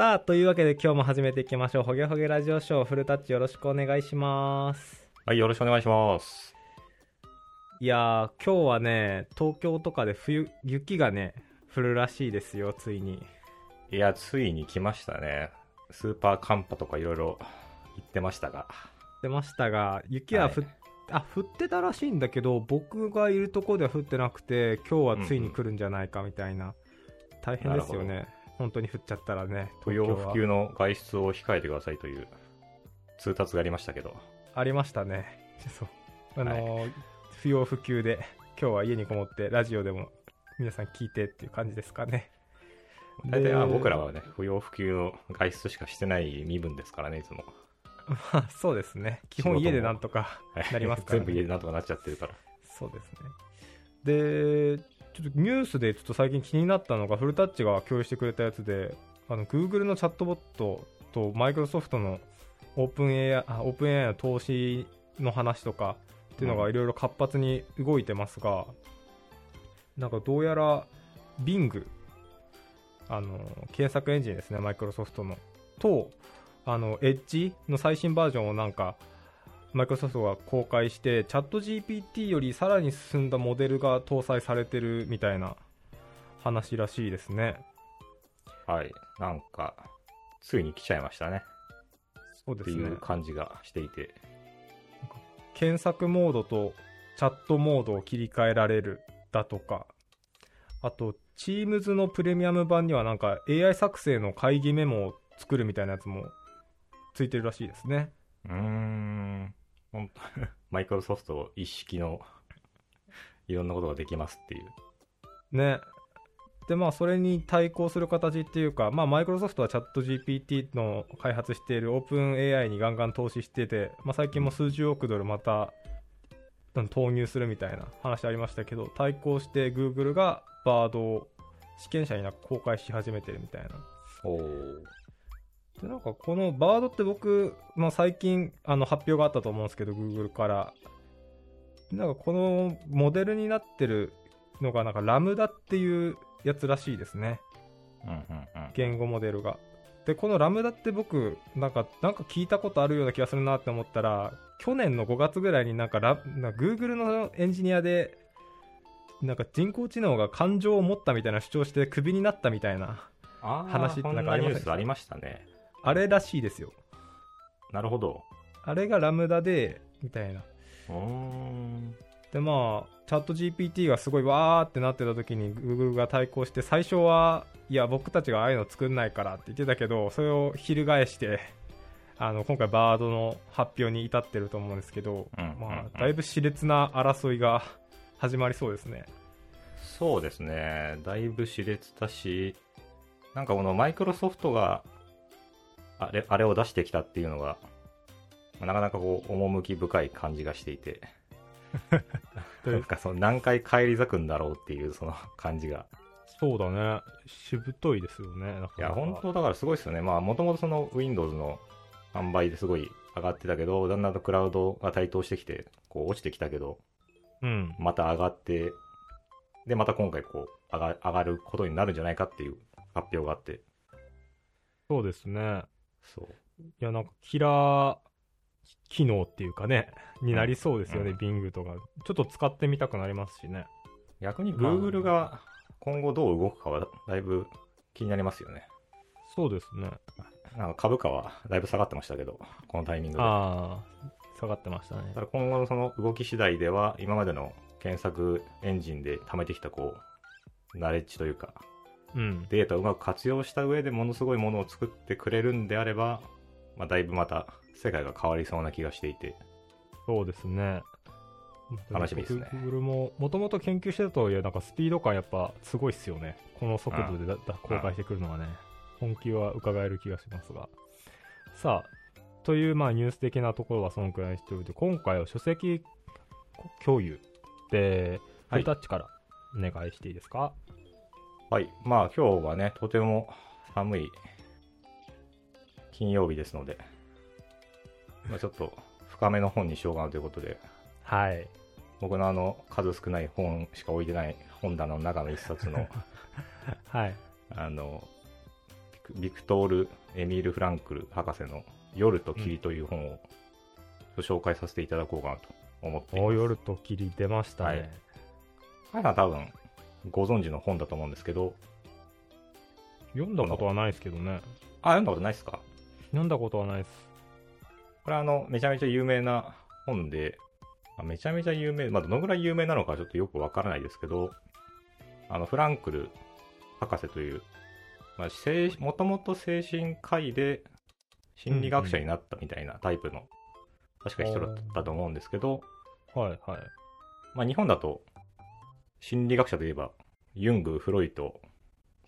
さあ、というわけで今日も始めていきましょう。ほげほげラジオショー、フルタッチよろしくお願いします。はい、よろしくお願いします。いやー、今日はね、東京とかで冬、雪がね、降るらしいですよ、ついに。いや、ついに来ましたね。スーパー寒波とかいろいろ言ってましたが。出ましたが、雪は降っ、あ、降ってたらしいんだけど、僕がいるところでは降ってなくて、今日はついに来るんじゃないかみたいな。大変ですよね。本当に降っちゃったらね。不要不急の外出を控えてくださいという通達がありましたけど。ありましたね。そう。あのー不要不急で、今日は家にこもって、ラジオでも皆さん聞いてっていう感じですかね。大体はで僕らはね、不要不急の外出しかしてない身分ですからね、いつも。まあ、そうですね。基本家でなんとかはいなりますから、ね。全部家でなんとかなっちゃってるから。そうですね。で、ちょっとニュースでちょっと最近気になったのが、フルタッチが共有してくれたやつで、あの Google のチャットボットとマイクロソフトのオープン AI, あオープン AI の投資の話とかっていうのがいろいろ活発に動いてますが、なんかどうやら Bing、あの検索エンジンですね、マイクロソフトの、と、あの Edge の最新バージョンをなんかマイクロソフトが公開して、チャット GPT よりさらに進んだモデルが搭載されてるみたいな話らしいですね。はい。なんか、ついに来ちゃいましたね。そうですねっていう。感じがしていて。検索モードとチャットモードを切り替えられるだとか、あと、Teams のプレミアム版にはなんか AI 作成の会議メモを作るみたいなやつもついてるらしいですね。うーん。ほんと マイクロソフト一式のいろんなことができますっていう。ね。で、まあ、それに対抗する形っていうか、まあ、マイクロソフトはチャット GPT の開発しているオープン AI にガンガン投資してて、まあ、最近も数十億ドルまたうん投入するみたいな話ありましたけど、対抗して Google がバードを試験者にな公開し始めてるみたいな。でなんかこのバードって僕、まあ、最近あの発表があったと思うんですけど Google から。なんかこのモデルになってるのがなんかラムダっていうやつらしいですね。うんうんうん。言語モデルが。でこのラムダって僕なんかなんか聞いたことあるような気がするなって思ったら去年の5月ぐらいになんかラなんか Google のエンジニアでなんか人工知能が感情を持ったみたいな主張してクビになったみたいな。話ってなんかありましたね。あれらしいですよなるほど。あれがラムダでみたいな。でまあチャット GPT がすごいわーってなってた時に Google が対抗して最初はいや僕たちがああいうの作んないからって言ってたけどそれを翻してあの今回バードの発表に至ってると思うんですけど、うんうんうんまあ、だいぶ熾烈な争いが始まりそうですねそうですね。だいぶ熾烈だし、なんかこのマイクロソフトがあれあれを出してきたっていうのが、なかなかこう、趣深い感じがしていて、なんかその何回返り咲くんだろうっていうその感じが。そうだね。しぶといですよねないや、本当だからすごいですよね。まあ、もともとその Windows の販売ですごい上がってたけど、だんだんとクラウドが台頭してきて、こう落ちてきたけど、うん。また上がって、で、また今回こう、上が上がることになるんじゃないかっていう発表があって、そうですねそう。いやなんかキラー機能っていうかねになりそうですよね、うん Bing とかちょっと使ってみたくなりますしね逆にまあ Google が今後どう動くかはだいぶ気になりますよね。そうですねなんか株価はだいぶ下がってましたけど、このタイミングで。ああ下がってましたねだから今後のその動き次第では、今までの検索エンジンで貯めてきたこう、ナレッジというか、うん。データをうまく活用した上でものすごいものを作ってくれるんであれば、まあ、だいぶまた世界が変わりそうな気がしていて、そうですね。楽しみですね。Google ももともと研究してたとはいえなんかスピード感やっぱすごいっすよね。この速度でだだ公開してくるのはね。本気は伺える気がしますが。さあというまあニュース的なところはそのくらいにしておいて今回は書籍共有でフはい。ルタッチからお願いしていいですか、はい。まあ今日はね、とても寒い金曜日ですので、まあ、ちょっと深めの本にしようかなということで、はい。僕のあの数少ない本しか置いてない本棚の中の一冊の、はい。あの、ビクトール・エミール・フランクル博士の夜と霧という本を紹介させていただこうかなと思っています。お夜と霧出ましたね。はい。多分ご存知の本だと思うんですけど、読んだことはないですけどね。あ、読んだことないですか？読んだことはないです。これあの、めちゃめちゃ有名な本で、まあめちゃめちゃ有名、まあ、どのぐらい有名なのかちょっとよくわからないですけど、あの、フランクル博士という、まもともと精神科医で心理学者になったみたいなタイプの、確か人だったと思うんですけど、はいはい。まあ、日本だと心理学者といえば、ユング、フロイト、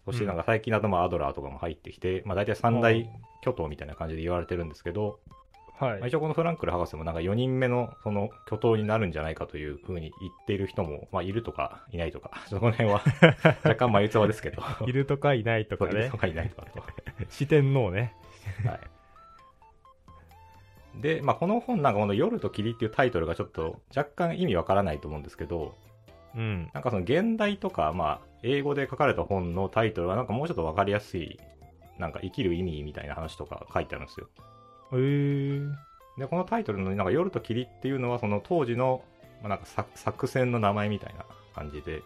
そしてなんか最近だとまあアドラーとかも入ってきて、まあ大体三大巨頭みたいな感じで言われてるんですけど、はい。まあ、一応このフランクル博士もなんか4人目のその巨頭になるんじゃないかというふうに言っている人も、まあいるとかいないとか、そこの辺は 若干眉唾ですけど、いるとかいないとかねいると。かいないとかと。四天王ね。はい。で、まあこの本なんかこの夜と霧っていうタイトルがちょっと若干意味わからないと思うんですけど、うん。なんかその現代とか、まあ英語で書かれた本のタイトルはなんかもうちょっとわかりやすい、なんか生きる意味みたいな話とか書いてあるんですよ。へー。で、このタイトルのなんか夜と霧っていうのはその当時の、まあ、なんか作作戦の名前みたいな感じで、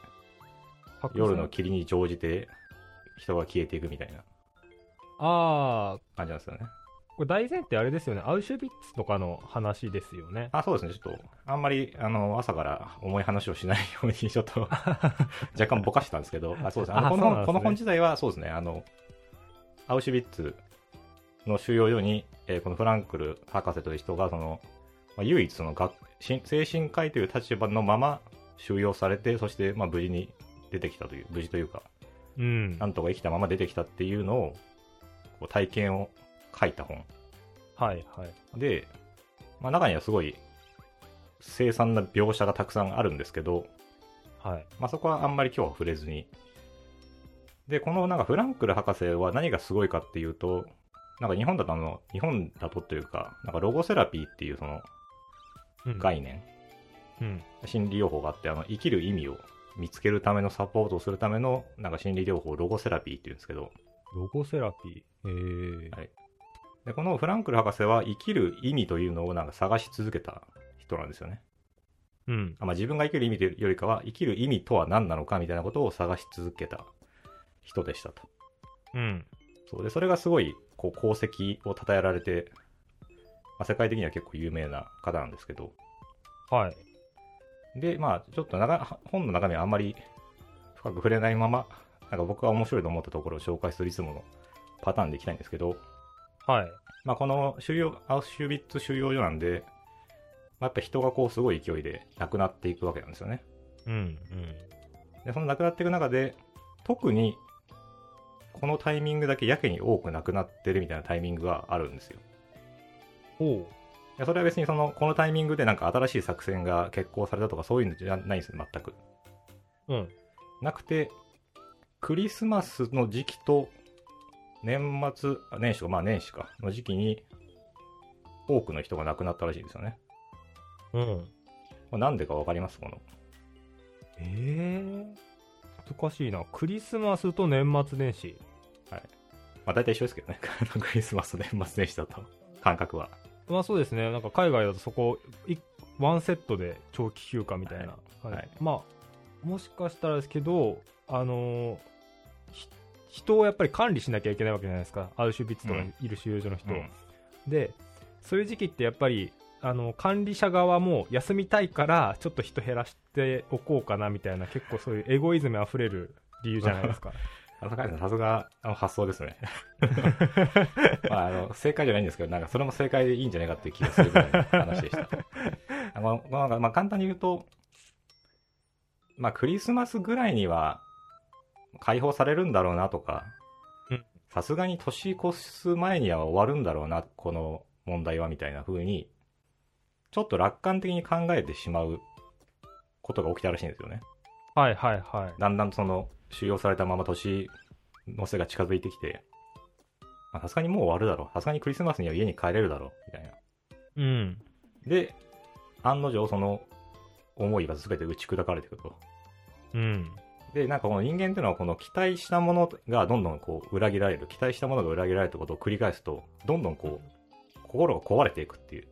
夜の霧に乗じて人が消えていくみたいなあー、感じなんですよね。これ大前提あれですよね。アウシュビッツとかの話ですよね。あ、そうですね。ちょっと、あんまり、あの、朝から重い話をしないように、ちょっと、若干ぼかしたんですけど、あそうですね。あのこの本、ねこの本自体は、そうですね。あの、アウシュビッツの収容所に、えーこのフランクル博士という人が、その、まあ、唯一その学、し精神科医という立場のまま収容されて、そして、まあ、無事に出てきたという、無事というか、うんな。んとか生きたまま出てきたっていうのを、こう体験を書いた本。はいはい。で、まあ、中にはすごい凄惨な描写がたくさんあるんですけど、はい。まあ、そこはあんまり今日は触れずに。で、このなんかフランクル博士は何がすごいかっていうと、なんか日本だとあの、日本だとというか、なんかロゴセラピーっていうそのうん概念、うん。心理療法があって、あの、生きる意味を見つけるためのサポートをするための、なんか心理療法をロゴセラピーっていうんですけど、ロゴセラピー？へー。はいで、このフランクル博士は生きる意味というのをなんか探し続けた人なんですよね。うん。あまあ、自分が生きる意味というよりかは、生きる意味とは何なのかみたいなことを探し続けた人でしたと。うん。そうで、それがすごい、こう、功績を称えられて、まあ、世界的には結構有名な方なんですけど、はい。で、まあ、ちょっと長本の中身はあんまり深く触れないまま、なんか僕が面白いと思ったところを紹介するいつものパターンでいきたいんですけど、はい。まあ、この収容、アウシュビッツ収容所なんで、まあ、やっぱ人がこう、すごい勢いで亡くなっていくわけなんですよね。うん。で、その亡くなっていく中で、特に、このタイミングだけやけに多く亡くなってるみたいなタイミングがあるんですよ。うん。おう。いやそれは別にその、このタイミングでなんか新しい作戦が決行されたとかそういうのじゃないんですよ、全く。うん。なくて、クリスマスの時期と、年末、あ年始か、まあ年始か、の時期に、多くの人が亡くなったらしいんですよね。うん。これなんでかわかります？この。えー？難しいな。クリスマスと年末年始。まあ大体一緒ですけどね。クリスマスと年末年始だと、感覚は。まあそうですね。なんか海外だとそこ、いワンセットで長期休暇みたいな。はいはいまあ、もしかしたらですけど、あのーひ人をやっぱり管理しなきゃいけないわけじゃないですか。アウシュビッツとかにいる収容所の人を。うんで、そういう時期ってやっぱり、あの、管理者側も休みたいから、ちょっと人減らしておこうかなみたいな、結構そういうエゴイズム溢れる理由じゃないですか。あ高橋さん、さすがあの発想ですね。まあ、あの、正解じゃないんですけど、なんかそれも正解でいいんじゃないかっていう気がするぐらいの話でした。あの、まあ、まあ、簡単に言うと、まあ、クリスマスぐらいには解放されるんだろうなとかうん、さすがに年越す前には終わるんだろうな、この問題はみたいな風に、ちょっと楽観的に考えてしまうことが起きたらしいんですよね。はいはいはい。だんだんその収容されたまま年の瀬が近づいてきて、まあさすがにもう終わるだろう。さすがにクリスマスには家に帰れるだろう。みたいな。うん。で、案の定その思いは全て打ち砕かれていくと。うん。で、なんかこの人間っていうのはこの期待したものがどんどんこう裏切られる、期待したものが裏切られるってことを繰り返すと、どんどんこう、心が壊れていくっていう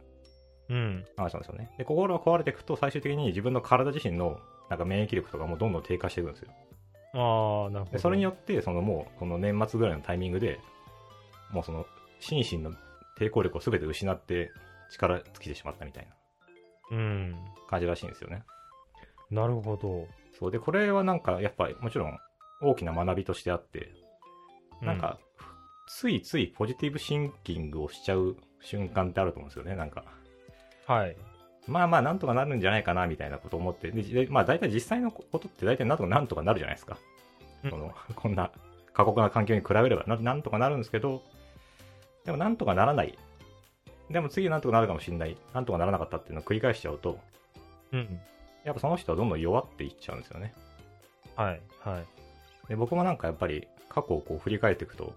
うん。話なんですよね。で、心が壊れていくと最終的に自分の体自身のなんか免疫力とかもどんどん低下していくんですよ。ああ、なるほど。でそれによって、そのもう、この年末ぐらいのタイミングで、もうその、心身の抵抗力を全て失って力尽きてしまったみたいなうん。感じらしいんですよね。なるほど。そうで、これはなんかやっぱりもちろん大きな学びとしてあって、うなんか、ついついポジティブシンキングをしちゃう瞬間ってあると思うんですよね、なんか。はい。まあまあ、なんとかなるんじゃないかな、みたいなことを思って。で、でまあ大体実際のことって大体なんとかなんとかなるじゃないですか。うんこの、こんな過酷な環境に比べればな、なんとかなるんですけど、でもなんとかならない。でも次なんとかなるかもしれない。なんとかならなかったっていうのを繰り返しちゃうと、うん。やっぱその人はどんどん弱っていっちゃうんですよね。はい。はい。で僕もなんかやっぱり過去をこう振り返っていくと、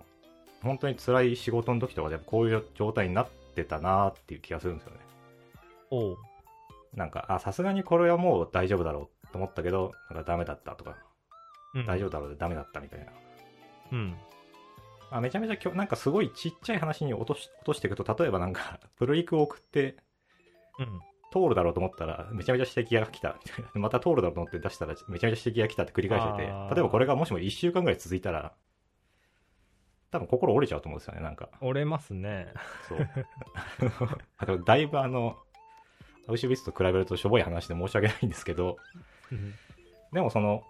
本当に辛い仕事の時とかでこういう状態になってたなーっていう気がするんですよね。おう。なんか、あ、さすがにこれはもう大丈夫だろうと思ったけど、なんかダメだったとか、うん大丈夫だろうでダメだったみたいな。うん。あめちゃめちゃきょ、なんかすごいちっちゃい話に落とし落としていくと、例えばなんか、プルリクを送ってうん。通るだろうと思ったら、めちゃめちゃ指摘が来た。また通るだろうと思って出したら、めちゃめちゃ指摘が来たって繰り返してて例えばこれがもしも1週間ぐらい続いたら、多分心折れちゃうと思うんですよね、なんか。折れますね。そう。あとだいぶあの、アウシュビッツと比べるとしょぼい話で申し訳ないんですけど、でもその、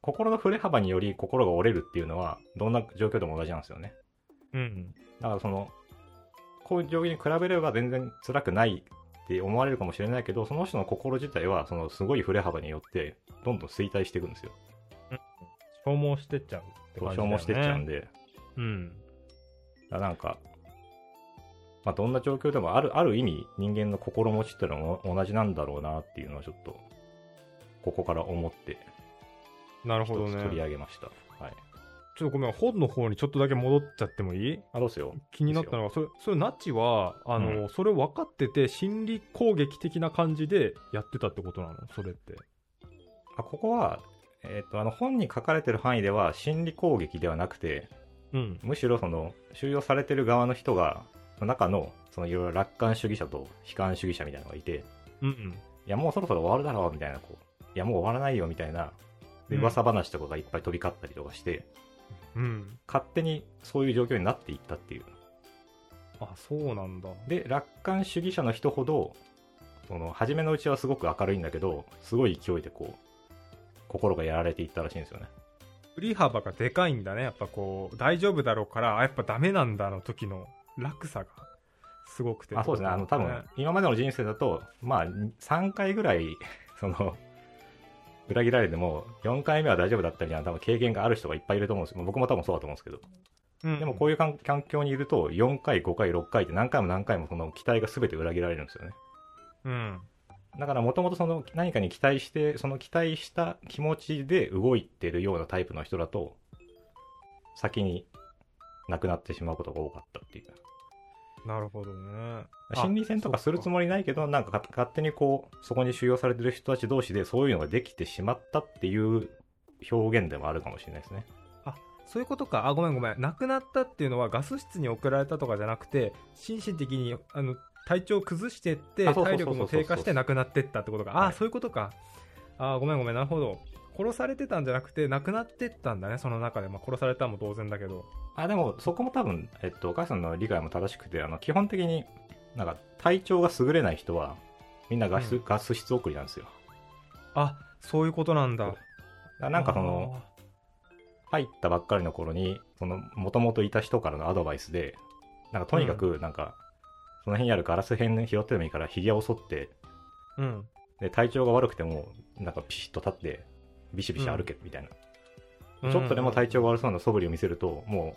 心の振れ幅により心が折れるっていうのは、どんな状況でも同じなんですよね。うん。だからその、こういう状況に比べれば全然辛くないって思われるかもしれないけど、その人の心自体は、そのすごい振れ幅によって、どんどん衰退していくんですよ。消耗してっちゃうって感じだよね。消耗してっちゃうんで、うん。だなんか、まあ、どんな状況でもある、ある意味人間の心持ちっていうのは同じなんだろうなっていうのはちょっと、ここから思って、なるほど一つ取りね。上げました。はい。ちょっとごめん、本の方にちょっとだけ戻っちゃってもいい？あ、どうすよ。気になったのが、それ、それ、ナチは、あの、うそれ分かってて、心理攻撃的な感じでやってたってことなの？それって。あ、ここは、えっ、と、あの、本に書かれてる範囲では、心理攻撃ではなくて、うん。むしろその、収容されてる側の人が、その中の、そのいろいろ楽観主義者と悲観主義者みたいなのがいて、うんうん。いや、もうそろそろ終わるだろう、みたいな、こう、いや、もう終わらないよ、みたいな、で、うん噂話とかがいっぱい飛び交ったりとかして、うん。勝手にそういう状況になっていったっていう。あ、そうなんだ。で、楽観主義者の人ほど、その、初めのうちはすごく明るいんだけど、すごい勢いでこう、心がやられていったらしいんですよね。振り幅がでかいんだね。やっぱこう、大丈夫だろうから、あ、やっぱダメなんだの時の落差がすごくて。あ、そうですね。あの、多分、今までの人生だと、まあ、3回ぐらい、その、裏切られても、4回目は大丈夫だったみたいな、多分経験がある人がいっぱいいると思うんですよ。僕も多分そうだと思うんですけど。うん、でもこういう環環境にいると、4回、5回、6回って何回も何回もその期待が全て裏切られるんですよね。うん。だからもともとその何かに期待して、その期待した気持ちで動いてるようなタイプの人だと、先に亡くなってしまうことが多かったっていう。なるほどね。心理戦とかするつもりないけど、なんかか勝手にこう、そこに収容されてる人たち同士でそういうのができてしまったっていう表現でもあるかもしれないですね。そういうことか。あ、ごめんごめん。亡くなったっていうのはガス室に送られたとかじゃなくて、心身的にあの体調を崩してって、体力も低下して亡くなってったってことか。あ、はいそういうことか。あ、ごめんごめん。なるほど。殺されてたんじゃなくて、亡くなってったんだね、その中で。まあ、殺されたのも当然だけど。あ、でもそこも多分、えっと、お母さんの理解も正しくて、あの、基本的になんか体調が優れない人は、みんなガス,、うんガス室送りなんですよ。あ、そういうことなんだ。なんかその、入ったばっかりの頃に、その、もともといた人からのアドバイスで、なんかとにかく、なんか、その辺にあるガラス片拾ってでもいいから、髭を剃って。うん。で、体調が悪くても、なんかピシッと立って、ビシビシ歩け、みたいな。ちょっとでも体調が悪そうな素振りを見せると、も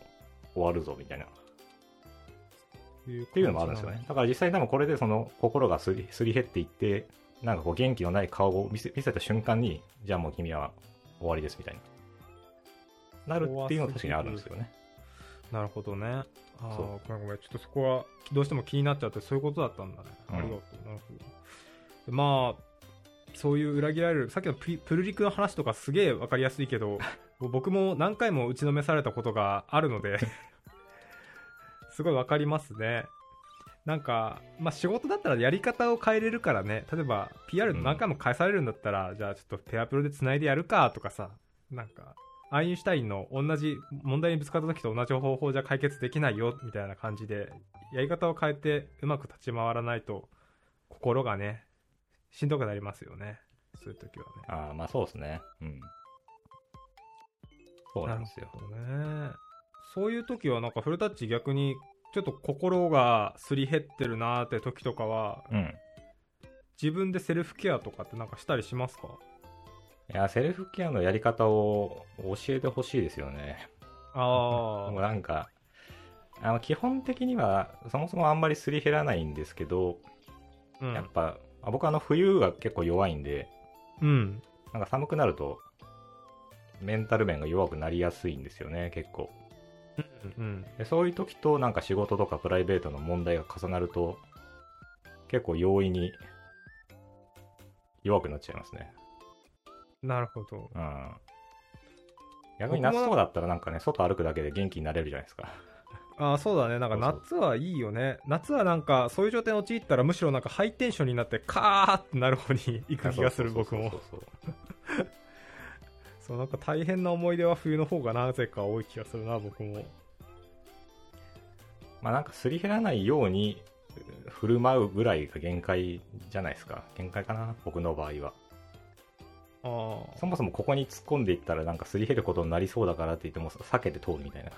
う、終わるぞ、みたいな。っってていうのもあるんですよね。だから実際多分これでその、心がすりすり減っていって、なんかこう元気のない顔を見せ見せた瞬間に、じゃあもう君は終わりです、みたいな。なるっていうのは確かにあるんですよね。なるほどね。ああ、ごめんごめん。ちょっとそこは、どうしても気になっちゃって、そういうことだったんだね。うんありがとう。なるほど。でまあ、そういう裏切られるさっきのプルリクの話とかすげえ分かりやすいけど僕も何回も打ちのめされたことがあるので すごい分かりますね。なんか、まあ、仕事だったらやり方を変えれるからね。例えば PR 何回も返されるんだったら、じゃあちょっとペアプロでつないでやるかとかさなんかアインシュタインの同じ問題にぶつかった時と同じ方法じゃ解決できないよみたいな感じでやり方を変えてうまく立ち回らないと心がねしんどくなりますよねそういう時はねああ、まあそうですね。うん。そうなんですよ。ねそういう時はなんかフルタッチ逆にちょっと心がすり減ってるなーって時とかはうん。自分でセルフケアとかってなんかしたりしますか？いや、セルフケアのやり方を教えてほしいですよね。あ もうなんか、あの基本的にはそもそもあんまりすり減らないんですけど、あうんやっぱ、あ僕あの冬が結構弱いんで、うんなんか寒くなると、メンタル面が弱くなりやすいんですよね、結構。うんでそういう時となんか仕事とかプライベートの問題が重なると、結構容易に弱くなっちゃいますね。なるほどうん。逆に夏とかだったらなんかね、外歩くだけで元気になれるじゃないですか。ああそうだね。なんか夏はいいよね。夏はなんかそういう状態に陥ったらむしろなんかハイテンションになってカーってなる方に行く気がする僕も。そうなんか大変な思い出は冬の方がなぜか多い気がするな僕も。まあなんかすり減らないようにう振る舞うぐらいが限界じゃないですか。限界かな、僕の場合は。ああそもそもここに突っ込んでいったらなんかすり減ることになりそうだからって言っても避けて通るみたいな。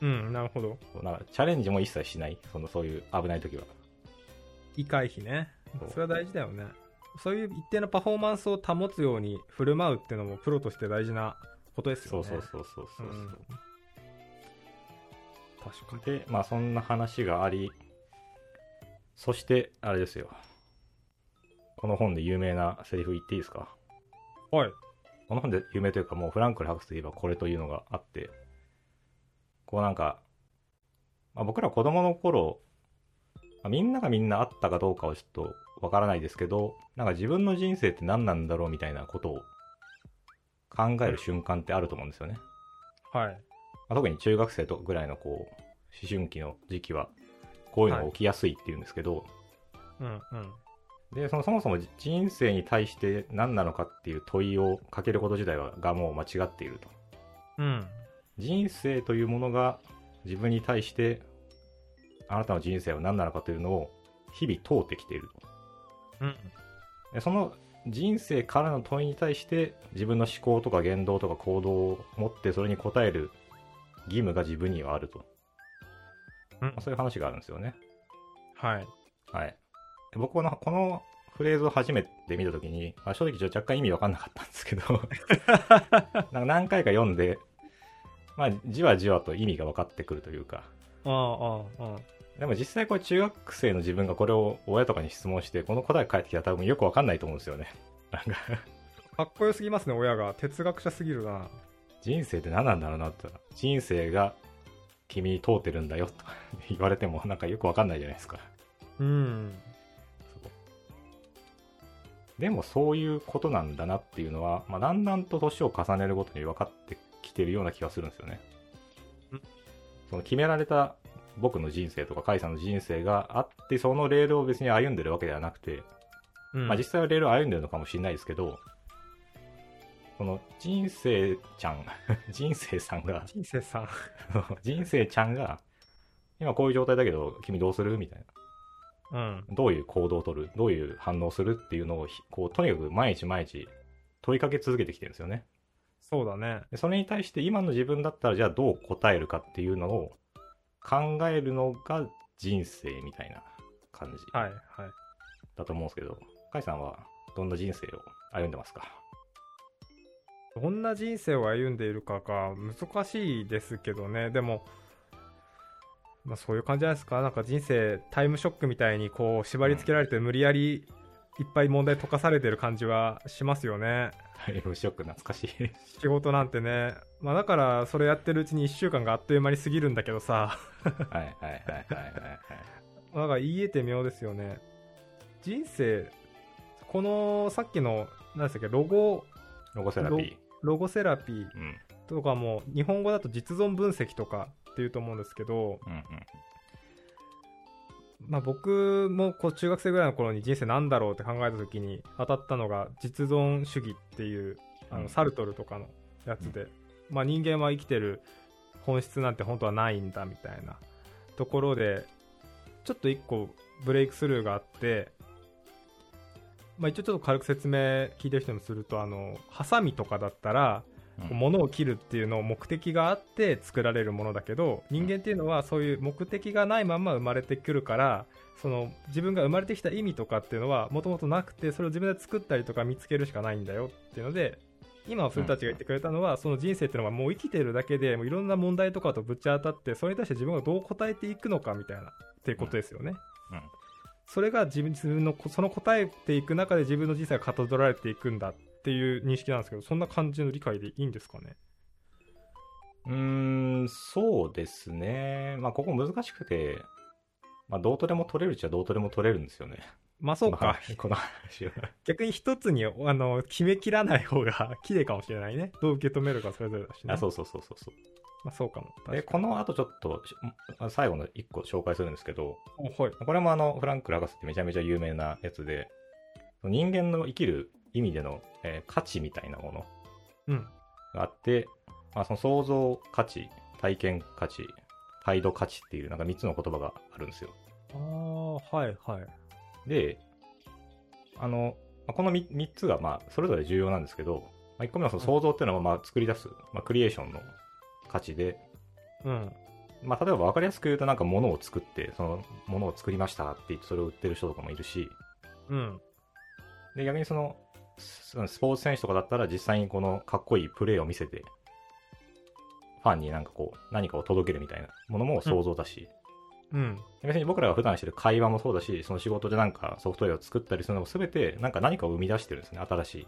うんなるほど。なんかチャレンジも一切しない。そのそういう危ない時は。異回避ね。それは大事だよね。そういう一定のパフォーマンスを保つように振る舞うっていうのもプロとして大事なことですよね。そうそうそうそうそうそう。うん。確かに。で、まあそんな話があり、そして、あれですよ。この本で有名なセリフ言っていいですか？はい。この本で有名というかもうフランクル博士といえばこれというのがあって、こうなんか、まあ、僕ら子供の頃、まあみんながみんなあったかどうかはちょっとわからないですけど、なんか自分の人生って何なんだろうみたいなことを考える瞬間ってあると思うんですよね。はいまあ、特に中学生とぐらいのこう、思春期の時期は、こういうのが起きやすいっていうんですけど、うんうんで、そのそもそも人生に対して何なのかっていう問いをかけること自体はがもう間違っていると。うん人生というものが自分に対してあなたの人生は何なのかというのを日々問うてきていると。うんでその人生からの問いに対して自分の思考とか言動とか行動を持ってそれに応える義務が自分にはあると。うんまあそういう話があるんですよね。はいはい。で僕この、このフレーズを初めて見たときに、まあ、正直ちょっと若干意味わかんなかったんですけど、なんか何回か読んで、まあ、じわじわと意味が分かってくるというか、あああああでも実際これ中学生の自分がこれを親とかに質問して、この答え返ってきたら多分よくわかんないと思うんですよね。なんか、かっこよすぎますね親が。哲学者すぎるな。人生って何なんだろうなって人生が君に通ってるんだよと言われてもなんかよくわかんないじゃないですか。うん。でもそういうことなんだなっていうのは、まあ、だんだんと年を重ねるごとに分かってきてるような気がするんですよねん。その決められた僕の人生とか甲斐さんの人生があって、そのレールを別に歩んでるわけではなくて、うんまあ実際はレールを歩んでるのかもしれないですけど、その人生ちゃん、人生さんが、人生さん 人生ちゃんが、今こういう状態だけど、君どうするみたいな。うんどういう行動を取る、どういう反応をするっていうのをひ、こう、とにかく毎日毎日問いかけ続けてきてるんですよね。そうだね。でそれに対して今の自分だったらじゃあどう答えるかっていうのを考えるのが人生みたいな感じはいはい。だと思うんですけど、甲斐さんはどんな人生を歩んでますか？どんな人生を歩んでいるかが難しいですけどね。でもまあそういう感じじゃないですか？なんか人生タイムショックみたいにこう縛り付けられて無理やりいっぱい問題解かされてる感じはしますよねはい、無ショック懐かしい。仕事なんてねまあだからそれやってるうちに1週間があっという間に過ぎるんだけどさはいはいはいはいはいはい。だから言い得て妙ですよね人生このさっきの何でしたっけロゴロゴセラピー。ロゴセラピーうん。とかも日本語だと実存分析とかっていうと思うんですけど、うんうん。まあ、僕もこう中学生ぐらいの頃に人生なんだろうって考えた時に当たったのが実存主義っていうあうん。のサルトルとかのやつで、まあ、人間は生きてる本質なんて本当はないんだみたいなところでちょっと一個ブレイクスルーがあって、まあ、一応ちょっと軽く説明聞いてる人にもするとあのハサミとかだったらうん物を切るっていうのを目的があって作られるものだけど人間っていうのはそういう目的がないまま生まれてくるからその自分が生まれてきた意味とかっていうのはもともとなくてそれを自分で作ったりとか見つけるしかないんだよっていうので今古舘が言ってくれたのはその人生っていうのはもう生きてるだけでもういろんな問題とかとぶち当たってそれに対して自分がどう答えていくのかみたいなっていうことですよね。うん。それが自分自分のその答えていく中で自分の人生がかたどられていくんだ。っていう認識なんですけどそんな感じの理解でいいんですかね？うーん、そうですね。まあ、ここ難しくて、まあ、どうとでも取れるっちゃどうとでも取れるんですよね。まあそうかこの話この話は。逆に一つにあの決めきらない方が 綺麗かもしれないねどう受け止めるかそれぞれだしねあそうそうそうそうそう。まあそうかもで、この後ちょっと、しあ最後の一個紹介するんですけど、おはいこれもあの、フランクル博士ってめちゃめちゃ有名なやつで、人間の生きる意味での、えー価値みたいなものうん。があって、まあ、その創造価値、体験価値、態度価値っていうなんか3つの言葉があるんですよ。ああはいはい。で、あの、まあこの 3, 3つがまあそれぞれ重要なんですけど、まあ、1個目はその創造っていうのはまあ作り出す、まあ、クリエーションの価値で、うん。まあ、例えば分かりやすく言うとなんか物を作って、その物を作りましたって言ってそれを売ってる人とかもいるし、うん。で逆にそのススポーツ選手とかだったら実際にこのかっこいいプレーを見せて、ファンになんかこう何かを届けるみたいなものも創造だし、うん。別に僕らが普段してる会話もそうだし、その仕事でなんかソフトウェアを作ったりするのも全てなんか何かを生み出してるんですね、新しい。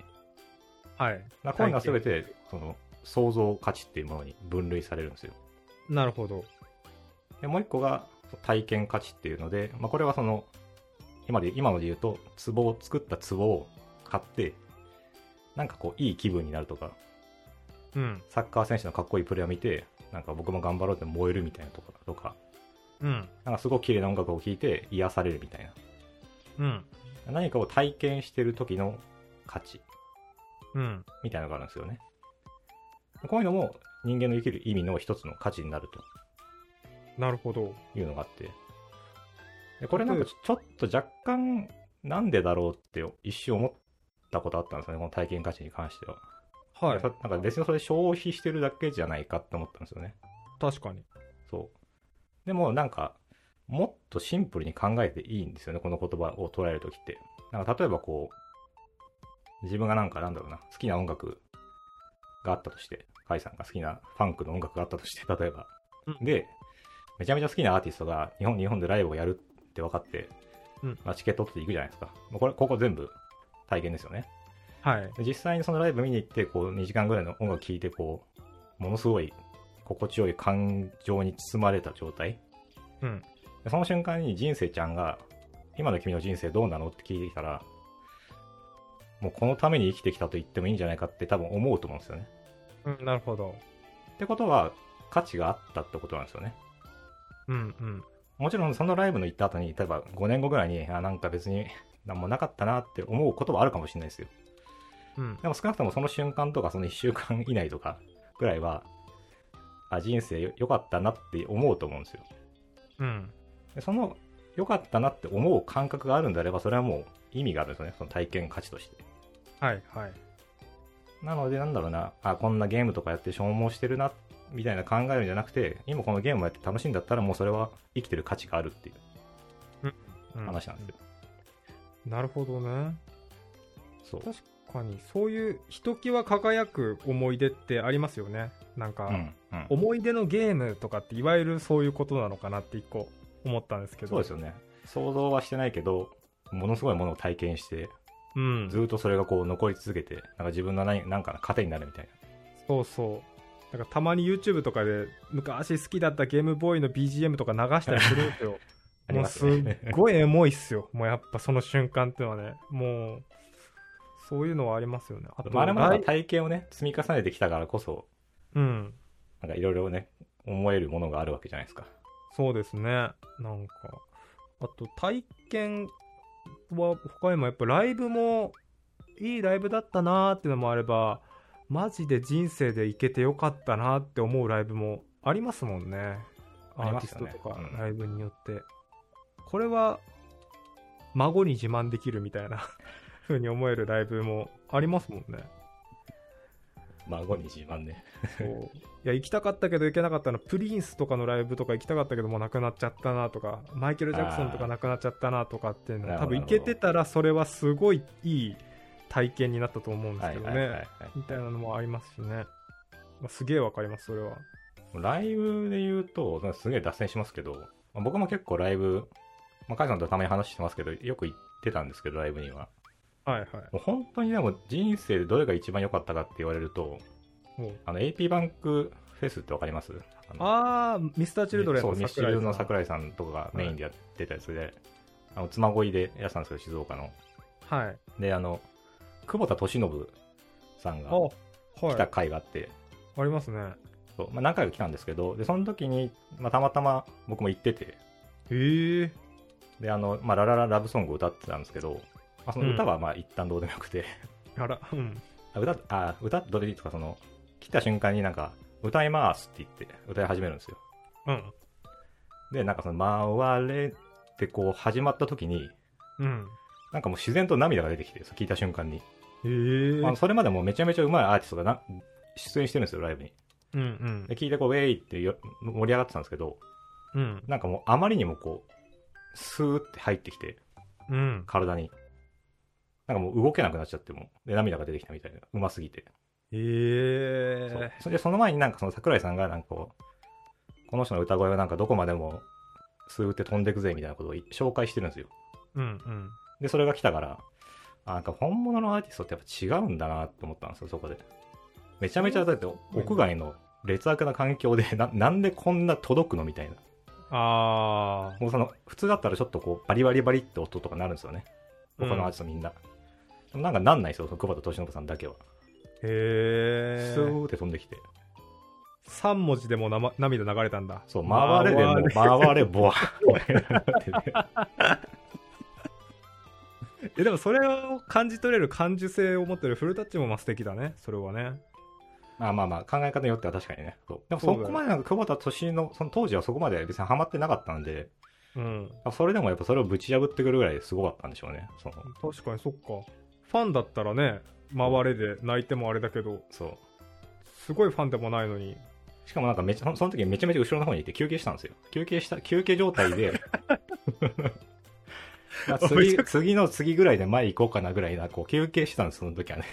はい。まあこういうのは全てその創造価値っていうものに分類されるんですよ。なるほど。でもう一個が体験価値っていうので、まあ、これはその今で今ので言うと壺を作った壺を買ってなんかこういい気分になるとかうん。サッカー選手のかっこいいプレーを見てなんか僕も頑張ろうって燃えるみたいなとかとかうん。なんかすごく綺麗な音楽を聴いて癒されるみたいうん。な何かを体験してる時の価値。うん。みたいなのがあるんですよね。こういうのも人間の生きる意味の一つの価値になると。なるほど。いうのがあって。でこれなんかちょちょっと若干なんでだろうって一瞬思ったことあったんですよね、この体験価値に関しては。はいなんか別にそれ消費してるだけじゃないかって思ったんですよね。確かにそう。でもなんか、もっとシンプルに考えていいんですよね、この言葉を捉えるときって。なんか例えばこう、自分がなんかなんだろうな、好きな音楽があったとして、カイさんが好きなファンクの音楽があったとして、例えば。うんで、めちゃめちゃ好きなアーティストが日本日本でライブをやるって分かって、うんまあ、チケット取って行くじゃないですか。もうこれ、ここ全部体験ですよね。はいで実際にそのライブ見に行って、こう、2時間ぐらいの音楽聴いて、こう、ものすごい心地よい感情に包まれた状態。うんでその瞬間に人生ちゃんが、今の君の人生どうなのって聞いてきたら、もうこのために生きてきたと言ってもいいんじゃないかって多分思うと思うんですよね。うんなるほどってことは、価値があったってことなんですよね。うんうんもちろんそのライブの行った後に、例えば5年後ぐらいに、あ、なんか別に何もなかったなって思うことはあるかもしれないですよ。うんでも少なくともその瞬間とかその1週間以内とかぐらいは、あ、人生良かったなって思うと思うんですよ。うんでその良かったなって思う感覚があるんであれば、それはもう意味があるんですよね。その体験価値として。はいはいなので、なんだろうな、あ、こんなゲームとかやって消耗してるな、みたいな考えるんじゃなくて、今このゲームをやって楽しいんだったら、もうそれは生きてる価値があるっていううん話なんですよ。なるほどね。そう。確かにそういうひときわ輝く思い出ってありますよね。なんか、うん、うん。思い出のゲームとかっていわゆるそういうことなのかなって一個思ったんですけど。そうですよね。想像はしてないけど、ものすごいものを体験して、うん。ずっとそれがこう残り続けて、なんか自分の何なんかの糧になるみたいそうそう。なんかたまに YouTube とかで昔好きだったゲームボーイの BGM とか流したりするんですよ ありもうますすねっごいエモいっすよもうやっぱその瞬間っていうのはねもうそういうのはありますよね。あと、まあ、あれも体験をね、積み重ねてきたからこそ、うん。なんかいろいろね、思えるものがあるわけじゃないですか。そうですね。なんか、あと体験は他にもやっぱライブもいいライブだったなーっていうのもあれば、マジで人生で行けてよかったなーって思うライブもありますもんね。アーティストとかうんライブによって。これは孫に自慢できるみたいな 風に思えるライブもありますもんね。孫に自慢ね。そういや行きたかったけど行けなかったのプリンスとかのライブとか行きたかったけどもうなくなっちゃったなとかマイケル・ジャクソンとかなくなっちゃったなとかっていうのなる多分行けてたらそれはすごいいい体験になったと思うんですけどねい。みたいなのもありますしね、まあ、すげえわかりますそれはライブで言うと、すげえ脱線しますけど、まあ僕も結構ライブ、まあ、カイさんとたまに話してますけど、よく行ってたんですけど、ライブには。はいはい。もう本当にでも人生でどれが一番良かったかって言われると、あの AP バンクフェスってわかります？あのああミスター・チルドレンそう、のミスチルの桜桜井さんとかがメインでやってたやつで、あの妻恋でやってたんですけど、静岡の。はい。で、あの、久保田利伸さんが来た回があって、ありますね。そうまあ、何回か来たんですけど、で、その時に、まあ、たまたま僕も行ってて、へえで、あの、まあ、ララララブソングを歌ってたんですけど、まあ、その歌はまあ一旦どうでもよくて、あらうん。あ歌、あ、歌どれでいいですか、その、来た瞬間になんか、歌いますって言って、歌い始めるんですよ。うん。で、なんかその、回れってこう始まった時に、うん。なんかもう自然と涙が出てきて、聞いた瞬間に。へえ。それまでもめちゃめちゃ上手いアーティストがな出演してるんですよ、ライブに。うんうん。で、聞いてこう、ウェイってよ盛り上がってたんですけど、うん。なんかもうあまりにもこう、スーって入ってきて、うん体に。なんかもう動けなくなっちゃってもう、で、涙が出てきたみたいな。うますぎて。へえそうそれでその前になんかその桜井さんがなんかこう、この人の歌声はなんかどこまでもスーって飛んでくぜみたいなことを紹介してるんですよ。うんうんで、それが来たから、あなんか本物のアーティストってやっぱ違うんだなって思ったんですよ、そこで。めちゃめちゃだって屋外の劣悪な環境でな、なんでこんな届くのみたいな。ああもうその、普通だったらちょっとこう、バリバリバリって音とかなるんですよね。うん他のアーティストみんな。でもなんかなんないですよ、その久保田利伸さんだけは。へえスーって飛んできて。3文字でもな、ま、涙流れたんだそう、回れでも、回れ、ボワ えでもそれを感じ取れる感受性を持ってるフルタッチもまあ素敵だねそれはねまあまあまあ、考え方によっては確かにね。そうでもそこまでなんか久保田敏の、その当時はそこまで別にハマってなかったんで、うんそれでもやっぱそれをぶち破ってくるぐらいすごかったんでしょうね。その確かにそっかファンだったらね回れで泣いてもあれだけどそう。すごいファンでもないのにしかもなんかめちゃ、その時めちゃめちゃ後ろの方にいて休憩したんですよ。休憩した、休憩状態で、まあ次、次の次ぐらいで前行こうかなぐらいな、こう休憩してたんです、その時はね。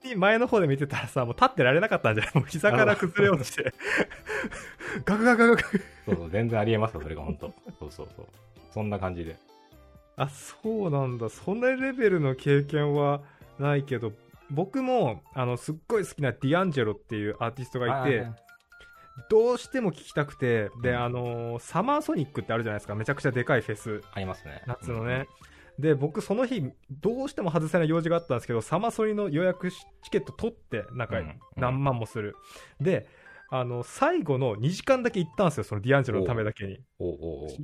普通に前の方で見てたらさもう立ってられなかったんじゃない？もう膝から崩れ落ちて。ガクガクガクそうそう、全然ありえますよ、それが本当。そうそうそう。そんな感じで。あそうなんだ。そんなレベルの経験はないけど僕もあのすっごい好きなディアンジェロっていうアーティストがいてどうしても聞きたくてで、うん。あのーサマーソニックってあるじゃないですか。めちゃくちゃでかいフェス。ありますね。夏のね、で僕その日どうしても外せない用事があったんですけどサマソニの予約しチケット取ってなんかうん。何万もする、であの最後の2時間だけ行ったんですよそのディアンジェロのためだけに。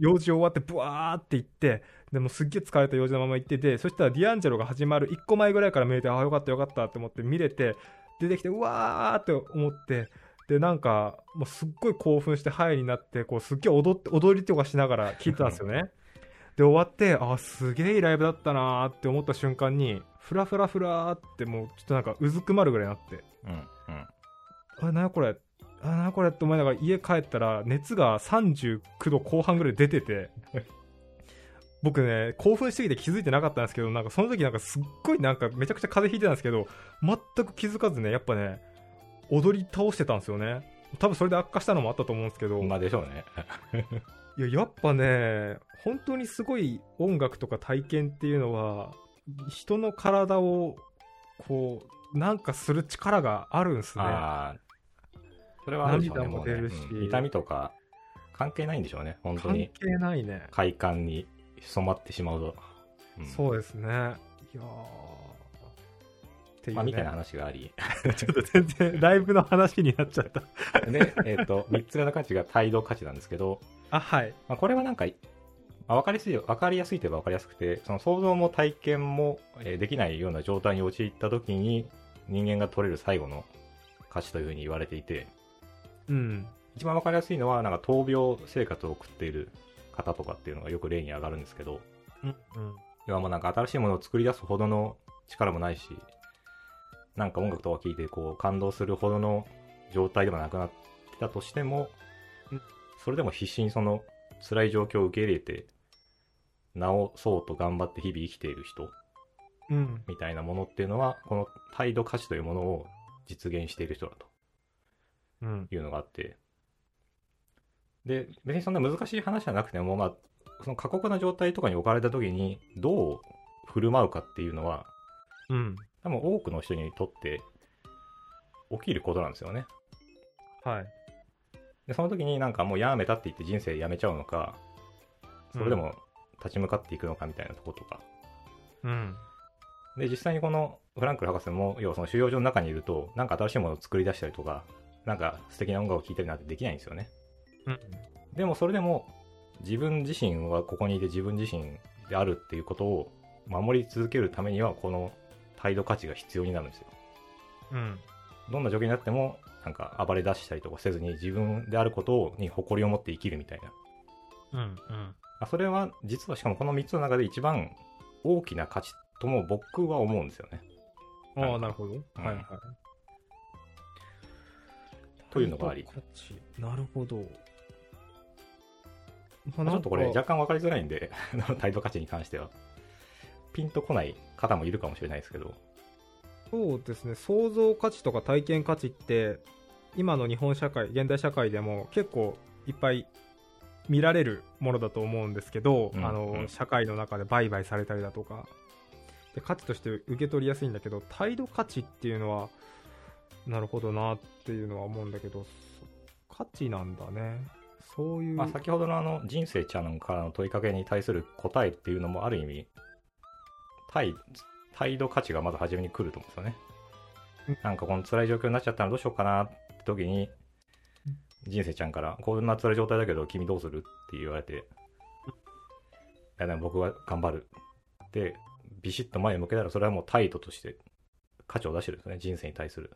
用事終わってブワーって行ってでもすっげえ疲れた用事のまま行っててそしたらディアンジェロが始まる1個前ぐらいから見れてああよかったよかったって思って見れて出てきてうわーって思ってでなんかもうすっごい興奮してハイになってこうすっげえ踊って踊りとかしながら聞いてたんですよね で終わってあーすげえいいライブだったなーって思った瞬間にフラフラフラーってもうちょっとなんかうずくまるぐらいになってうん、うん。あ、なにこれ、あ、なにこれ？って思いながら家帰ったら熱が39度後半ぐらい出てて、僕ね、興奮しすぎて気づいてなかったんですけど、なんかその時なんかすっごいなんかめちゃくちゃ風邪ひいてたんですけど、全く気づかずね、やっぱね、踊り倒してたんですよね。多分それで悪化したのもあったと思うんですけど、まあでしょうね。いや、やっぱね、本当にすごい音楽とか体験っていうのは、人の体を、こう、なんかする力があるんですね。それはあるでしょうね。涙も出るしうねうん痛みとか関係ないんでしょうね。本当関に係ないね。快感に染まってしまうと。うんそうですね。いいやっていう、ね、まあ、みたいな話があり。ちょっと全然ライブの話になっちゃった。で、えっ、と、3つ目の価値が態度価値なんですけど、あ、はい。まあ、これはなんか、まあ、分かりやすい、分かりやすいといえば分かりやすくて、その想像も体験も、えーできないような状態に陥った時に、人間が取れる最後の価値というふうに言われていて、うん。一番分かりやすいのは、なんか闘病生活を送っている方とかっていうのがよく例に上がるんですけど、うん。要はもうなんか新しいものを作り出すほどの力もないし、なんか音楽とか聴いてこう感動するほどの状態でもなくなってたとしてもうん、それでも必死にその辛い状況を受け入れて、治そうと頑張って日々生きている人うん。みたいなものっていうのは、この態度価値というものを実現している人だとうん。いうのがあって、で、別にそんな難しい話じゃなくても、まあ、その過酷な状態とかに置かれた時に、どう振る舞うかっていうのは、うん。多分多くの人にとって起きることなんですよね。はい。で、その時になんかもうやめたって言って人生やめちゃうのか、それでも立ち向かっていくのかみたいなとことか。うん。で、実際にこのフランクル博士も、要はその収容所の中にいると、なんか新しいものを作り出したりとか、なんか素敵な音楽を聴いたりなんてできないんですよね。うん。でもそれでも、自分自身はここにいて自分自身であるっていうことを守り続けるためには、この態度価値が必要になるんですよ。うん。どんな状況になっても、なんか暴れ出したりとかせずに自分であることに誇りを持って生きるみたいな。うん。うん。あそれは実はしかもこの3つの中で一番大きな価値とも僕は思うんですよね。ああ、なるほど。はいはい。というのがありなるほど。まあまあちょっとこれ若干分かりづらいんで、態度価値に関しては。ピンとこない方もいるかもしれないですけど。そうですね創造価値とか体験価値って今の日本社会現代社会でも結構いっぱい見られるものだと思うんですけど、うんあのうん。社会の中で売買されたりだとか。で価値として受け取りやすいんだけど態度価値っていうのはなるほどなっていうのは思うんだけどそ価値なんだね。そういう、まあ先ほどのあの人生ちゃんからの問いかけに対する答えっていうのもある意味、態態度価値がまず初めに来ると思うんですよねうん。なんかこの辛い状況になっちゃったらどうしようかなって時に、人生ちゃんから、こんな辛い状態だけど君どうする？って言われて、いやでも僕は頑張る。で、ビシッと前を向けたらそれはもう態度として価値を出してるんですよね、人生に対する。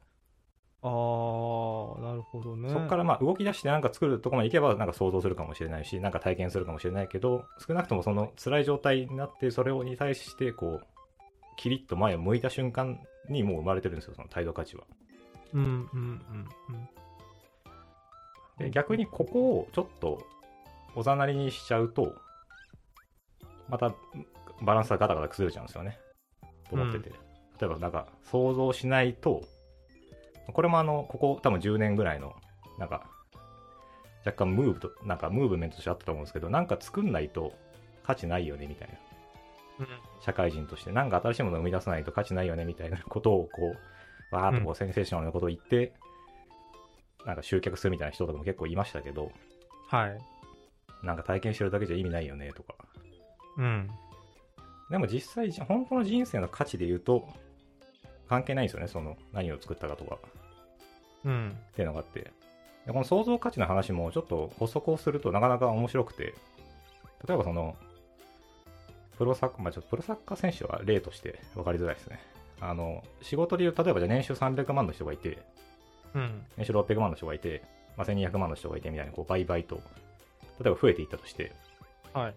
あーなるほどねそこからまあ動き出してなんか作るとこまで行けばなんか想像するかもしれないし、なんか体験するかもしれないけど、少なくともその辛い状態になって、それに対してこう、キリッと前を向いた瞬間にもう生まれてるんですよ、その態度価値は。うんうんうんうんで、逆にここをちょっとおざなりにしちゃうと、またバランスがガタガタ崩れちゃうんですよね。と思ってて。例えばなんか想像しないと、これもあの、ここ多分10年ぐらいの、なんか、若干ムーブと、なんかムーブメントとしてあったと思うんですけど、なんか作んないと価値ないよねみたいな。社会人として、なんか新しいものを生み出さないと価値ないよねみたいなことをこう、わーっとこうセンセーショナルなことを言って、なんか集客するみたいな人とかも結構いましたけど、はい。なんか体験してるだけじゃ意味ないよねとか。うん。でも実際、本当の人生の価値で言うと、関係ないんですよね、その何を作ったかとか。うん。っていうのがあって。でこの創造価値の話もちょっと補足をするとなかなか面白くて、例えばその、プロサッカー、まあちょっとプロサッカー選手は例として分かりづらいですね。あの、仕事で言う、例えばじゃあ年収300万の人がいて、うん年収600万の人がいて、まあ、1200万の人がいてみたいな、こう、倍々と、例えば増えていったとして、はい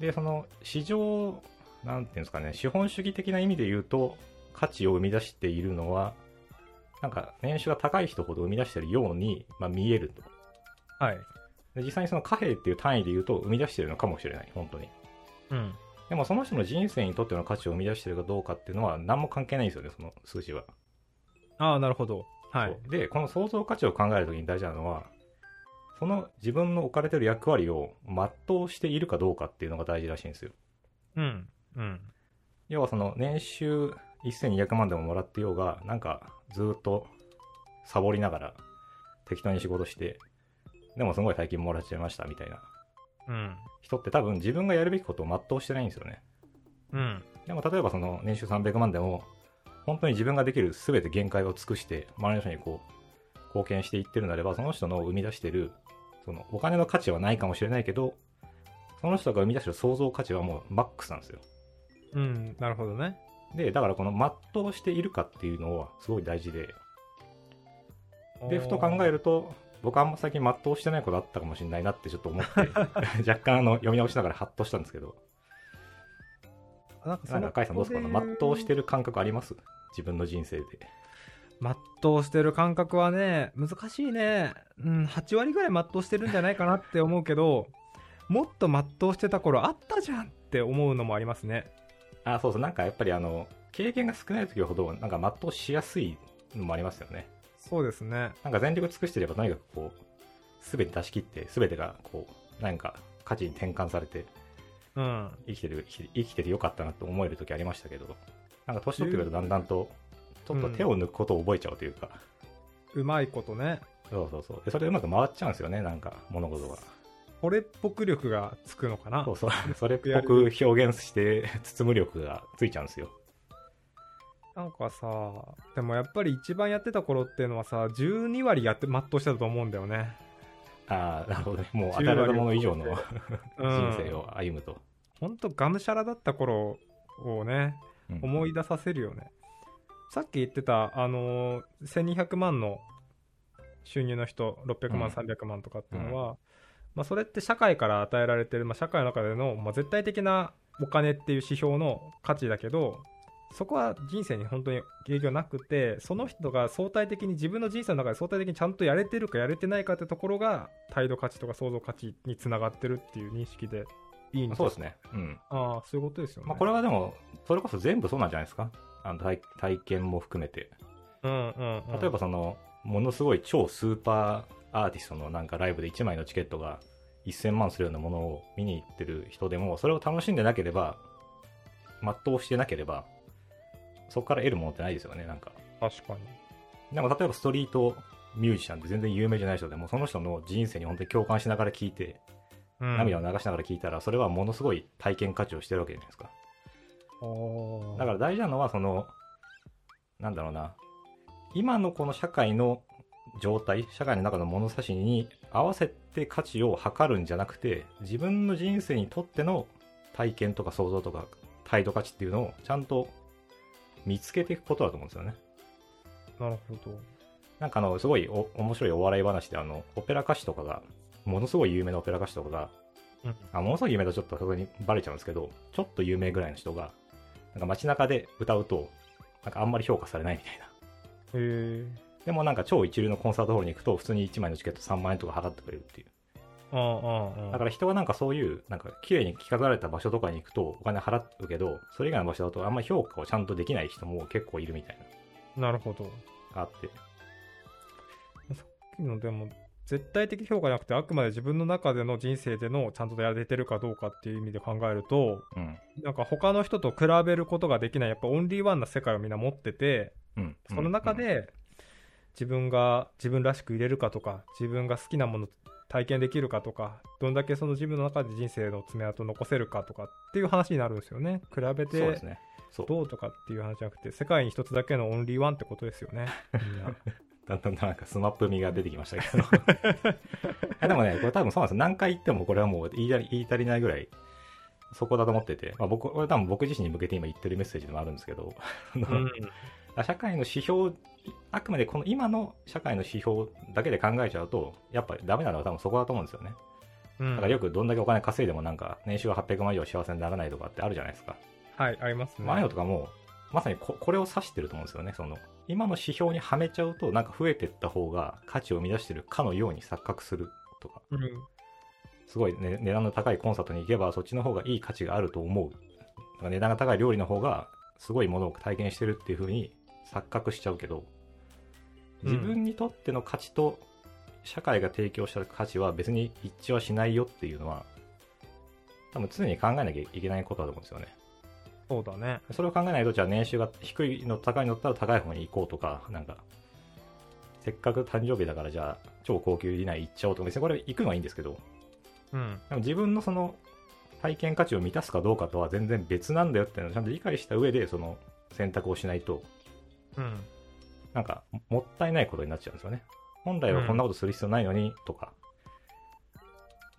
で、その、市場、なんていうんですかね、資本主義的な意味で言うと、価値を生み出しているのは、なんか、年収が高い人ほど生み出しているように、まあ、見えると。はいで実際にその貨幣っていう単位で言うと、生み出しているのかもしれない、本当に。うん。でも、その人の人生にとっての価値を生み出しているかどうかっていうのは、何も関係ないんですよね、その数字は。ああなるほど。はい。で、この創造価値を考えるときに大事なのは、その自分の置かれてる役割を全うしているかどうかっていうのが大事らしいんですよ。うん。うん。要はその年収1200万でももらってようが、なんかずっとサボりながら適当に仕事して、でもすごい大金もらっちゃいましたみたいな。うん人って多分自分がやるべきことを全うしてないんですよね。うんでも例えばその年収300万でも、本当に自分ができる全て限界を尽くして、周りの人にこう、貢献していってるならば、その人の生み出してる、そのお金の価値はないかもしれないけど、その人が生み出してる創造価値はもうマックスなんですよ。うん、なるほどね。で、だからこの全うしているかっていうのはすごい大事で、で、ふと考えると、僕あんま最近全うしてないことあったかもしれないなってちょっと思って、若干あの読み直しながらハッとしたんですけど、なんかそのなんか、カイさんどうですか？全うしてる感覚あります？自分の人生で。全うしてる感覚はね、難しいね。うん、8割ぐらい全うしてるんじゃないかなって思うけど、もっと全うしてた頃あったじゃんって思うのもありますね。あ、そうそう、なんかやっぱりあの、経験が少ない時ほど、なんか全うしやすいのもありますよね。そうですね。なんか全力尽くしてれば、とにかくこう、すべて出し切って、すべてがこう、なんか価値に転換されて、うん。生きてる、生きててよかったなと思える時ありましたけど、なんか年取ってくるとだんだんと、ちょっと手を抜くことを覚えちゃうというか、うまいことね。そうそうそう。で、それでうまく回っちゃうんですよね、なんか、物事が。これっぽく力がつくのかなそうそう。それっぽく表現して、包む力がついちゃうんですよ。なんかさ、でもやっぱり一番やってた頃っていうのはさ、12割やって全うしてたと思うんだよね。ああ、なるほどね。もう与えられたもの以上の うん人生を歩むと。ほんとがむしゃらだった頃をね、うん思い出させるよね。さっき言ってた、あのー1200万の収入の人、600万、うん300万とかっていうのは、まあ、それって社会から与えられてる、まあ、社会の中での、まあ、絶対的なお金っていう指標の価値だけど、そこは人生に本当に影響なくて、その人が相対的に自分の人生の中で相対的にちゃんとやれてるかやれてないかってところが、態度価値とか創造価値につながってるっていう認識でいいんですそうですね。うん。ああ、そういうことですよね。まあ、これはでも、それこそ全部そうなんじゃないですか？あの体体験も含めて。うんうんうん、例えばその、ものすごい超スーパーアーティストのなんかライブで1枚のチケットが1000万するようなものを見に行ってる人でも、それを楽しんでなければ、全うしてなければ、そこから得るものってないですよね、なんか。確かに。でも例えばストリートミュージシャンって全然有名じゃない人でも、その人の人生に本当に共感しながら聞いて、うん、涙を流しながら聞いたら、それはものすごい体験価値をしてるわけじゃないですか。だから大事なのは、その、なんだろうな、今のこの社会の状態、社会の中の物差しに合わせて価値を測るんじゃなくて、自分の人生にとっての体験とか想像とか態度価値っていうのをちゃんと見つけていくことだと思うんですよね。なるほど。なんかあの、すごいお面白いお笑い話で、あの、オペラ歌手とかが、ものすごい有名なオペラ歌手とかが、うんあものすごい有名だとちょっとそこにバレちゃうんですけど、ちょっと有名ぐらいの人が、なんか街中で歌うと、なんかあんまり評価されないみたいな。へえ。でもなんか超一流のコンサートホールに行くと、普通に1枚のチケット3万円とか払ってくれるっていう。だから人はなんかそういう、なんか綺麗に着飾られた場所とかに行くとお金払うけど、それ以外の場所だとあんまり評価をちゃんとできない人も結構いるみたいなるほど。あって。さっきのでも、絶対的評価じゃなくて、あくまで自分の中での人生でのちゃんとやれてるかどうかっていう意味で考えると、うん。なんか他の人と比べることができない、やっぱオンリーワンな世界をみんな持ってて、うん。その中うん、で自分が自分らしく入れるかとか、自分が好きなもの体験できるかとか、どんだけその自分の中で人生の爪痕を残せるかとかっていう話になるんですよね。比べて。どうとかっていう話じゃなくて、世界に一つだけのオンリーワンってことですよね。みんな だんだんなんかスマップ味が出てきましたけど。えでもね、これ多分そうなんですよ。何回言ってもこれはもう言い足り言い足りないぐらい、そこだと思ってて、まあ僕、これ多分僕自身に向けて今言ってるメッセージでもあるんですけど、うん社会の指標、あくまでこの今の社会の指標だけで考えちゃうと、やっぱりダメなのは多分そこだと思うんですよね。うんだからよくどんだけお金稼いでもなんか、年収が800万以上幸せにならないとかってあるじゃないですか。はい、ありますね。ああいうのとかも、まさにここれを指してると思うんですよね。その、今の指標にはめちゃうと、なんか増えてった方が価値を生み出してるかのように錯覚するとか、うんすごい、ね、値段の高いコンサートに行けば、そっちの方がいい価値があると思う。か値段が高い料理の方が、すごいものを体験してるっていう風に錯覚しちゃうけど、自分にとっての価値と、社会が提供した価値は別に一致はしないよっていうのは、多分常に考えなきゃいけないことだと思うんですよね。そうだね。それを考えないと、じゃあ年収が低いの高いのだったら高い方に行こうとか、なんか、せっかく誕生日だからじゃあ超高級ディナー行っちゃおうとか、別にこれ行くのはいいんですけど、うん。でも自分のその体験価値を満たすかどうかとは全然別なんだよっていうのをちゃんと理解した上でその選択をしないとうん。なんかもったいないことになっちゃうんですよね本来はこんなことする必要ないのにとか、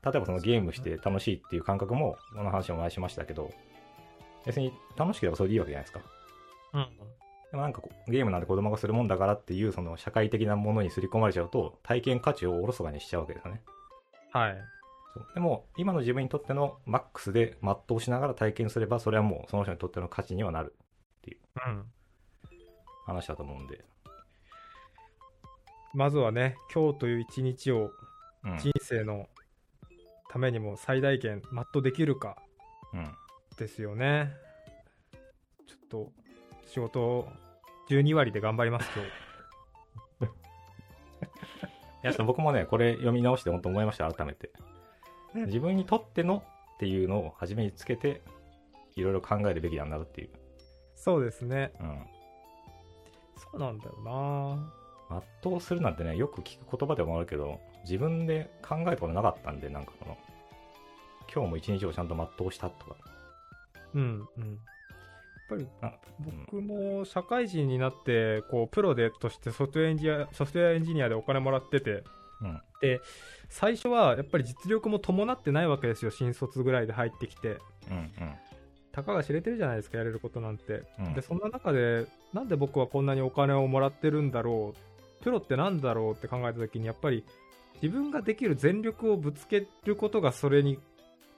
例えばそのゲームして楽しいっていう感覚もこの話も前しましたけど別に楽しければそれでいいわけじゃないですかうん。でもなんかゲームなんて子供がするもんだからっていうその社会的なものに刷り込まれちゃうと体験価値をおろそかにしちゃうわけですよねはい。そうでも今の自分にとってのマックスで全うしながら体験すればそれはもうその人にとっての価値にはなるうん。話だと思うんで、まずはね、今日という一日をうん。人生のためにも最大限全うできるかうん、ですよね。ちょっと仕事12割で頑張ります今日。い や僕もねこれ読み直して本当思いました改めて。うん。自分にとってのっていうのを初めにつけていろいろ考えるべきなんだっていう、そうですね。うん、そうなんだよな。全うするなんてねよく聞く言葉でもあるけど自分で考えたことなかったんでなんかこの今日も一日をちゃんと全うしたとか。うんうん。やっぱりあ僕も社会人になってこうプロでとしてソフトウェアエンジニアソフトウェアエンジニアでお金もらってて。うん。最初はやっぱり実力も伴ってないわけですよ新卒ぐらいで入ってきて。うんたかが知れてるじゃないですかやれることなんて、うん。でそんな中でなんで僕はこんなにお金をもらってるんだろうプロってなんだろうって考えた時にやっぱり自分ができる全力をぶつけることがそれに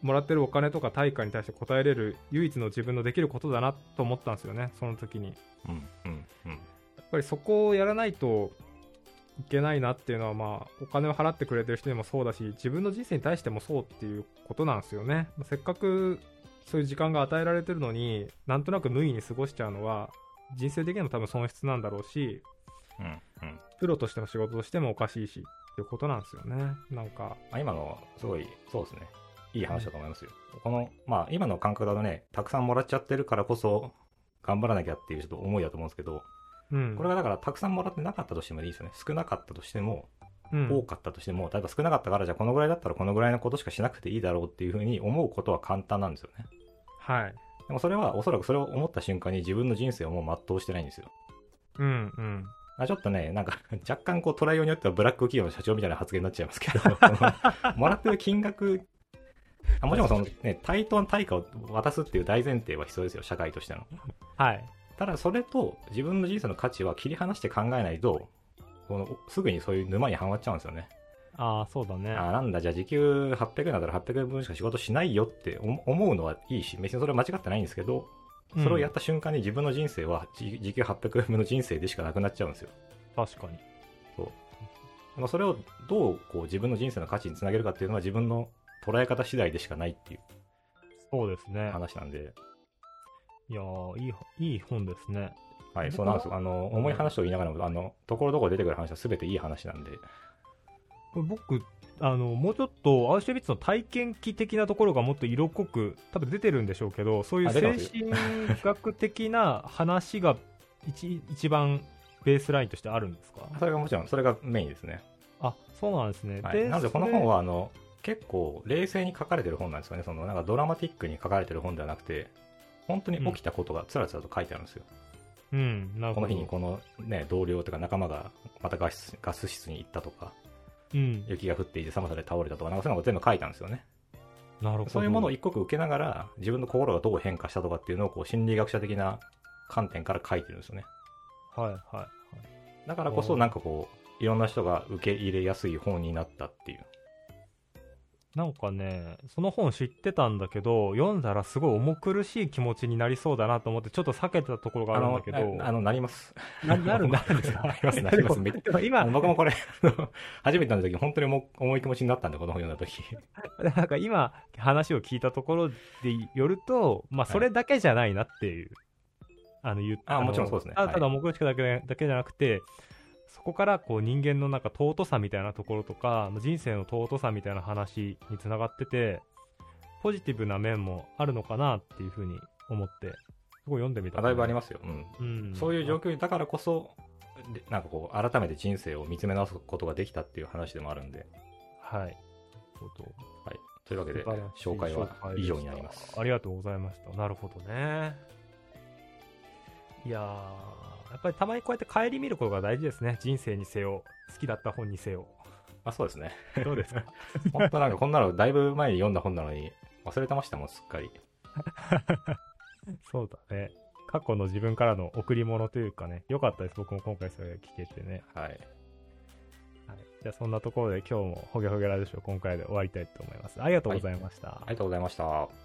もらってるお金とか対価に対して応えれる唯一の自分のできることだなと思ったんですよねその時にうん。うんうんやっぱりそこをやらないといけないなっていうのは、まあ、お金を払ってくれてる人にもそうだし、自分の人生に対してもそうっていうことなんですよね。まあせっかくそういう時間が与えられてるのに、なんとなく無意に過ごしちゃうのは、人生的にも多分損失なんだろうし、うんうん。プロとしての仕事としてもおかしいし、っていうことなんですよね。なんか、あ今のすごいそうですね。いい話だと思いますよ、このまあ今の感覚だとねたくさんもらっちゃってるからこそ頑張らなきゃっていうちょっと思いだと思うんですけどうん。これがだからたくさんもらってなかったとしてもいいですよね。少なかったとしてもうん、多かったとしても、例えば少なかったからじゃあこのぐらいだったらこのぐらいのことしかしなくていいだろうっていうふうに思うことは簡単なんですよねはい。でもそれはおそらくそれを思った瞬間に自分の人生をもう全うしてないんですようん、うん。あちょっとね、なんか若干こう捉えようによってはブラック企業の社長みたいな発言になっちゃいますけど、もらってる金額、あもちろんそのね、対等な対価を渡すっていう大前提は必要ですよ、社会としての。はい。ただそれと自分の人生の価値は切り離して考えないと、このすぐにそういう沼にはまっちゃうんですよね。ああ、そうだね。あなんだ、じゃあ時給800円だったら800円分しか仕事しないよって思思うのはいいし、別にそれは間違ってないんですけど、それをやった瞬間に自分の人生は時時給800円分の人生でしかなくなっちゃうんですよ。確かに。まあそれをどうこう自分の人生の価値につなげるかっていうのは自分の捉え方次第でしかないっていうそうですね。話なんで、いやーいい、いい本ですね。はい、僕そうなんですよ。あの、重い話と言いながらも、あの、ところどころ出てくる話は全ていい話なんで、僕あのもうちょっとアウシュビッツの体験記的なところがもっと色濃く多分出てるんでしょうけどそういう精神学的な話が一 一番ベースラインとしてあるんですか？それがもちろん、それがメインですね。あそうなんですね、はい、なので、この本は、あの、結構冷静に書かれてる本なんですよね。その、なんかドラマティックに書かれてる本ではなくて、本当に起きたことがつらつらと書いてあるんですよ。それうんなるほどこの日にこのね、同僚とか仲間がまたガスガス室に行ったとか、うん雪が降っていて寒さで倒れたとか、なんかそういうのが全部書いたんですよね。なるほどそういうものを一刻受けながら、自分の心がどう変化したとかっていうのをこう心理学者的な観点から書いてるんですよね。はいはいはいだからこそ、なんかこう、いろんな人が受け入れやすい本になったっていう。なんかねその本知ってたんだけど読んだらすごい重苦しい気持ちになりそうだなと思ってちょっと避けてたところがあるんだけど。ああの、なります。ななるなるんですかなります、なります。めっでも今あの僕もこれ、あ の初めて読んだ時、本当に重重い気持ちになったんで、この本読んだ時。なんか今話を聞いたところでよると、まあ、それだけじゃないなっていう、あの言っあのもちろんそうですね。ただ重苦しくだけだけじゃなくて、そこからこう人間のなんか尊さみたいなところとか、人生の尊さみたいな話につながってて、ポジティブな面もあるのかなっていうふうに思って、すごい読んでみた、あだいぶありますよ。うん。うん、そういう状況だからこそ、でなんかこう、改めて人生を見つめ直すことができたっていう話でもあるんで、はい。なるほどというわけで紹介は以上になりますありがとうございました。なるほどね。いやー、やっぱりたまにこうやって帰り見ることが大事ですね。人生にせよ、好きだった本にせよ。あそうですねどうですか？本当なんかこんなのだいぶ前に読んだ本なのに忘れてましたもんすっかりそうだね。過去の自分からの贈り物というかね、良かったです。僕も今回それ聞けてね。はいはい。じゃあそんなところで今日もホゲホゲラジオ今回で終わりたいと思います。ありがとうございました。ありがとうございました